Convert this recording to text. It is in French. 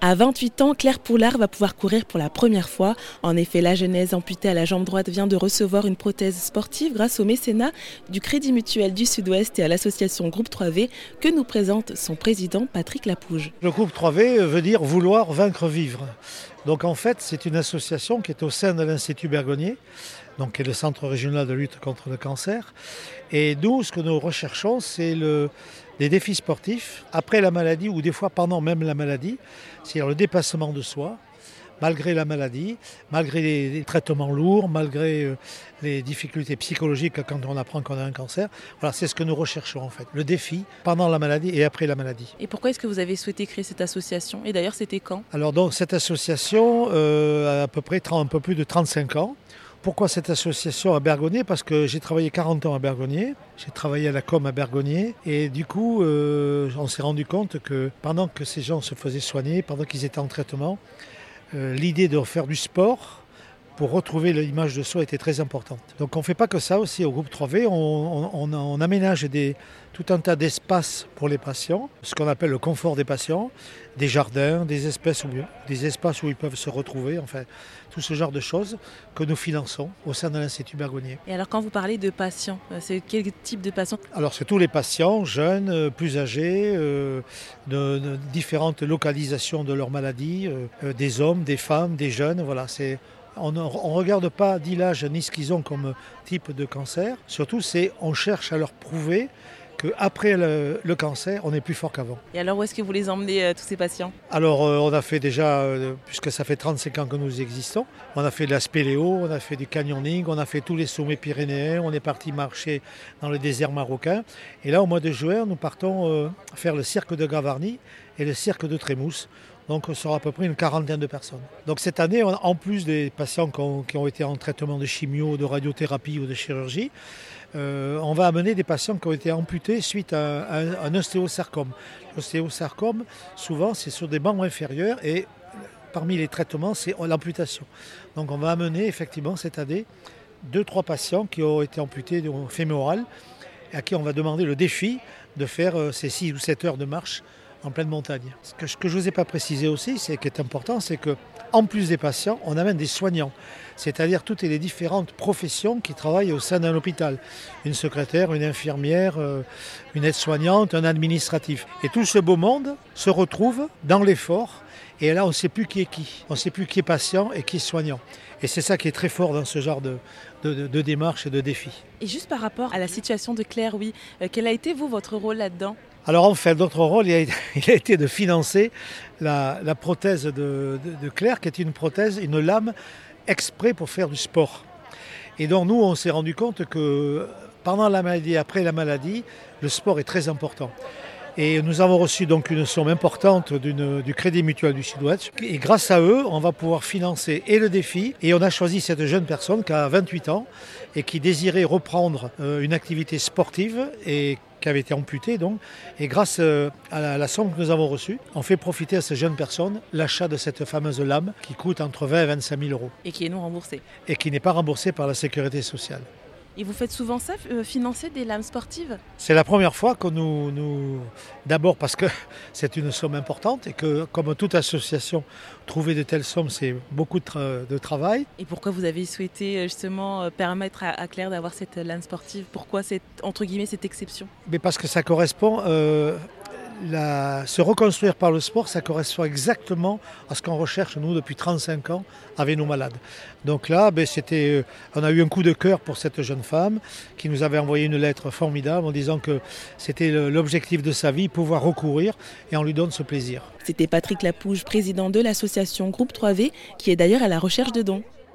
À 28 ans, Claire Poulard va pouvoir courir pour la première fois. En effet, la genèse amputée à la jambe droite vient de recevoir une prothèse sportive grâce au mécénat du Crédit Mutuel du Sud-Ouest et à l'association Groupe 3V que nous présente son président Patrick Lapouge. Le groupe 3V veut dire vouloir vaincre vivre. Donc en fait, c'est une association qui est au sein de l'Institut Bergonnier, donc qui est le centre régional de lutte contre le cancer. Et nous, ce que nous recherchons, c'est des défis sportifs après la maladie ou des fois pendant même la maladie, c'est-à-dire le dépassement de soi, malgré la maladie, malgré les, traitements lourds, malgré euh, les difficultés psychologiques quand on apprend qu'on a un cancer. Voilà, c'est ce que nous recherchons en fait, le défi pendant la maladie et après la maladie. Et pourquoi est-ce que vous avez souhaité créer cette association? Et d'ailleurs, c'était quand? Alors donc cette association euh, a à peu près un peu plus de 35 ans. Pourquoi cette association à Bergonnier Parce que j'ai travaillé 40 ans à Bergonnier, j'ai travaillé à la com à Bergonnier, et du coup, euh, on s'est rendu compte que pendant que ces gens se faisaient soigner, pendant qu'ils étaient en traitement, l'idée de faire du sport pour retrouver l'image de soi était très importante. Donc on ne fait pas que ça aussi au groupe 3V, on, aménage des, tout un tas d'espaces pour les patients, ce qu'on appelle le confort des patients, des jardins, des, espèces où, des espaces où ils peuvent se retrouver, enfin tout ce genre de choses que nous finançons au sein de l'Institut Bergonnier. Et alors quand vous parlez de patients, euh, c'est quel type de patients? Alors c'est tous les patients, jeunes, euh, plus âgés, euh, de, différentes localisations de leur maladie, des hommes, des femmes, des jeunes, voilà, c'est on ne regarde pas ni l'âge ni ce qu'ils ont comme type de cancer. Surtout, c'est on cherche à leur prouver qu'après le, le, cancer, on est plus fort qu'avant. Et alors, où est-ce que vous les emmenez, euh, tous ces patients? Alors, euh, on a fait déjà, euh, puisque ça fait 35 ans que nous existons, on a fait de la spéléo, on a fait du canyoning, on a fait tous les sommets pyrénéens, on est parti marcher dans le désert marocain. Et là, au mois de juin, nous partons faire le cirque de Gavarnie et le cirque de Trémousse. Donc on sera à peu près une quarantaine de personnes. Donc cette année, en plus des patients qui ont, été en traitement de chimio, de radiothérapie ou de chirurgie, euh, on va amener des patients qui ont été amputés suite à, un ostéosarcome. L'ostéosarcome, souvent, c'est sur des membres inférieurs et parmi les traitements, c'est l'amputation. Donc on va amener effectivement cette année deux, trois patients qui ont été amputés du fémoral et à qui on va demander le défi de faire euh, ces 6 ou 7 heures de marche en pleine montagne. Ce que, je ne vous ai pas précisé aussi, c'est qui est important, c'est que en plus des patients, on amène des soignants, c'est-à-dire toutes les différentes professions qui travaillent au sein d'un hôpital. Une secrétaire, une infirmière, euh, une aide-soignante, un administratif. Et tout ce beau monde se retrouve dans l'effort. Et là, on ne sait plus qui est qui. On ne sait plus qui est patient et qui est soignant. Et c'est ça qui est très fort dans ce genre de, de, démarche et de défi. Et juste par rapport à la situation de Claire, oui, euh, quel a été, vous, votre rôle là-dedans? Alors en fait, notre rôle, il a, été de financer la, prothèse de, Claire, qui est une prothèse, une lame exprès pour faire du sport. Et donc nous, on s'est rendu compte que pendant la maladie, après la maladie, le sport est très important. Et nous avons reçu donc une somme importante du Crédit Mutuel du Sud-Ouest. Et grâce à eux, on va pouvoir financer et le défi. Et on a choisi cette jeune personne qui a 28 ans et qui désirait reprendre euh, une activité sportive et qui avait été amputée donc. Et grâce euh, à la, somme que nous avons reçue, on fait profiter à ces jeunes personnes l'achat de cette fameuse lame qui coûte entre 20 et 25 000 euros. Et qui est non remboursée. Et qui n'est pas remboursée par la sécurité sociale. Et vous faites souvent ça, euh, financer des lames sportives? C'est la première fois que nous... nous... D'abord parce que c'est une somme importante et que, comme toute association, trouver de telles sommes, c'est beaucoup de, travail. Et pourquoi vous avez souhaité euh, justement euh, permettre à, Claire d'avoir cette lame sportive? Pourquoi, cette, entre guillemets, cette exception? Mais Parce que ça correspond se reconstruire par le sport, ça correspond exactement à ce qu'on recherche, nous, depuis 35 ans, avec nos malades. Donc là, ben, c'était, euh, on a eu un coup de cœur pour cette jeune femme qui nous avait envoyé une lettre formidable en disant que c'était l'objectif de sa vie, pouvoir recourir, et on lui donne ce plaisir. C'était Patrick Lapouge, président de l'association Groupe 3V, qui est d'ailleurs à la recherche de dons.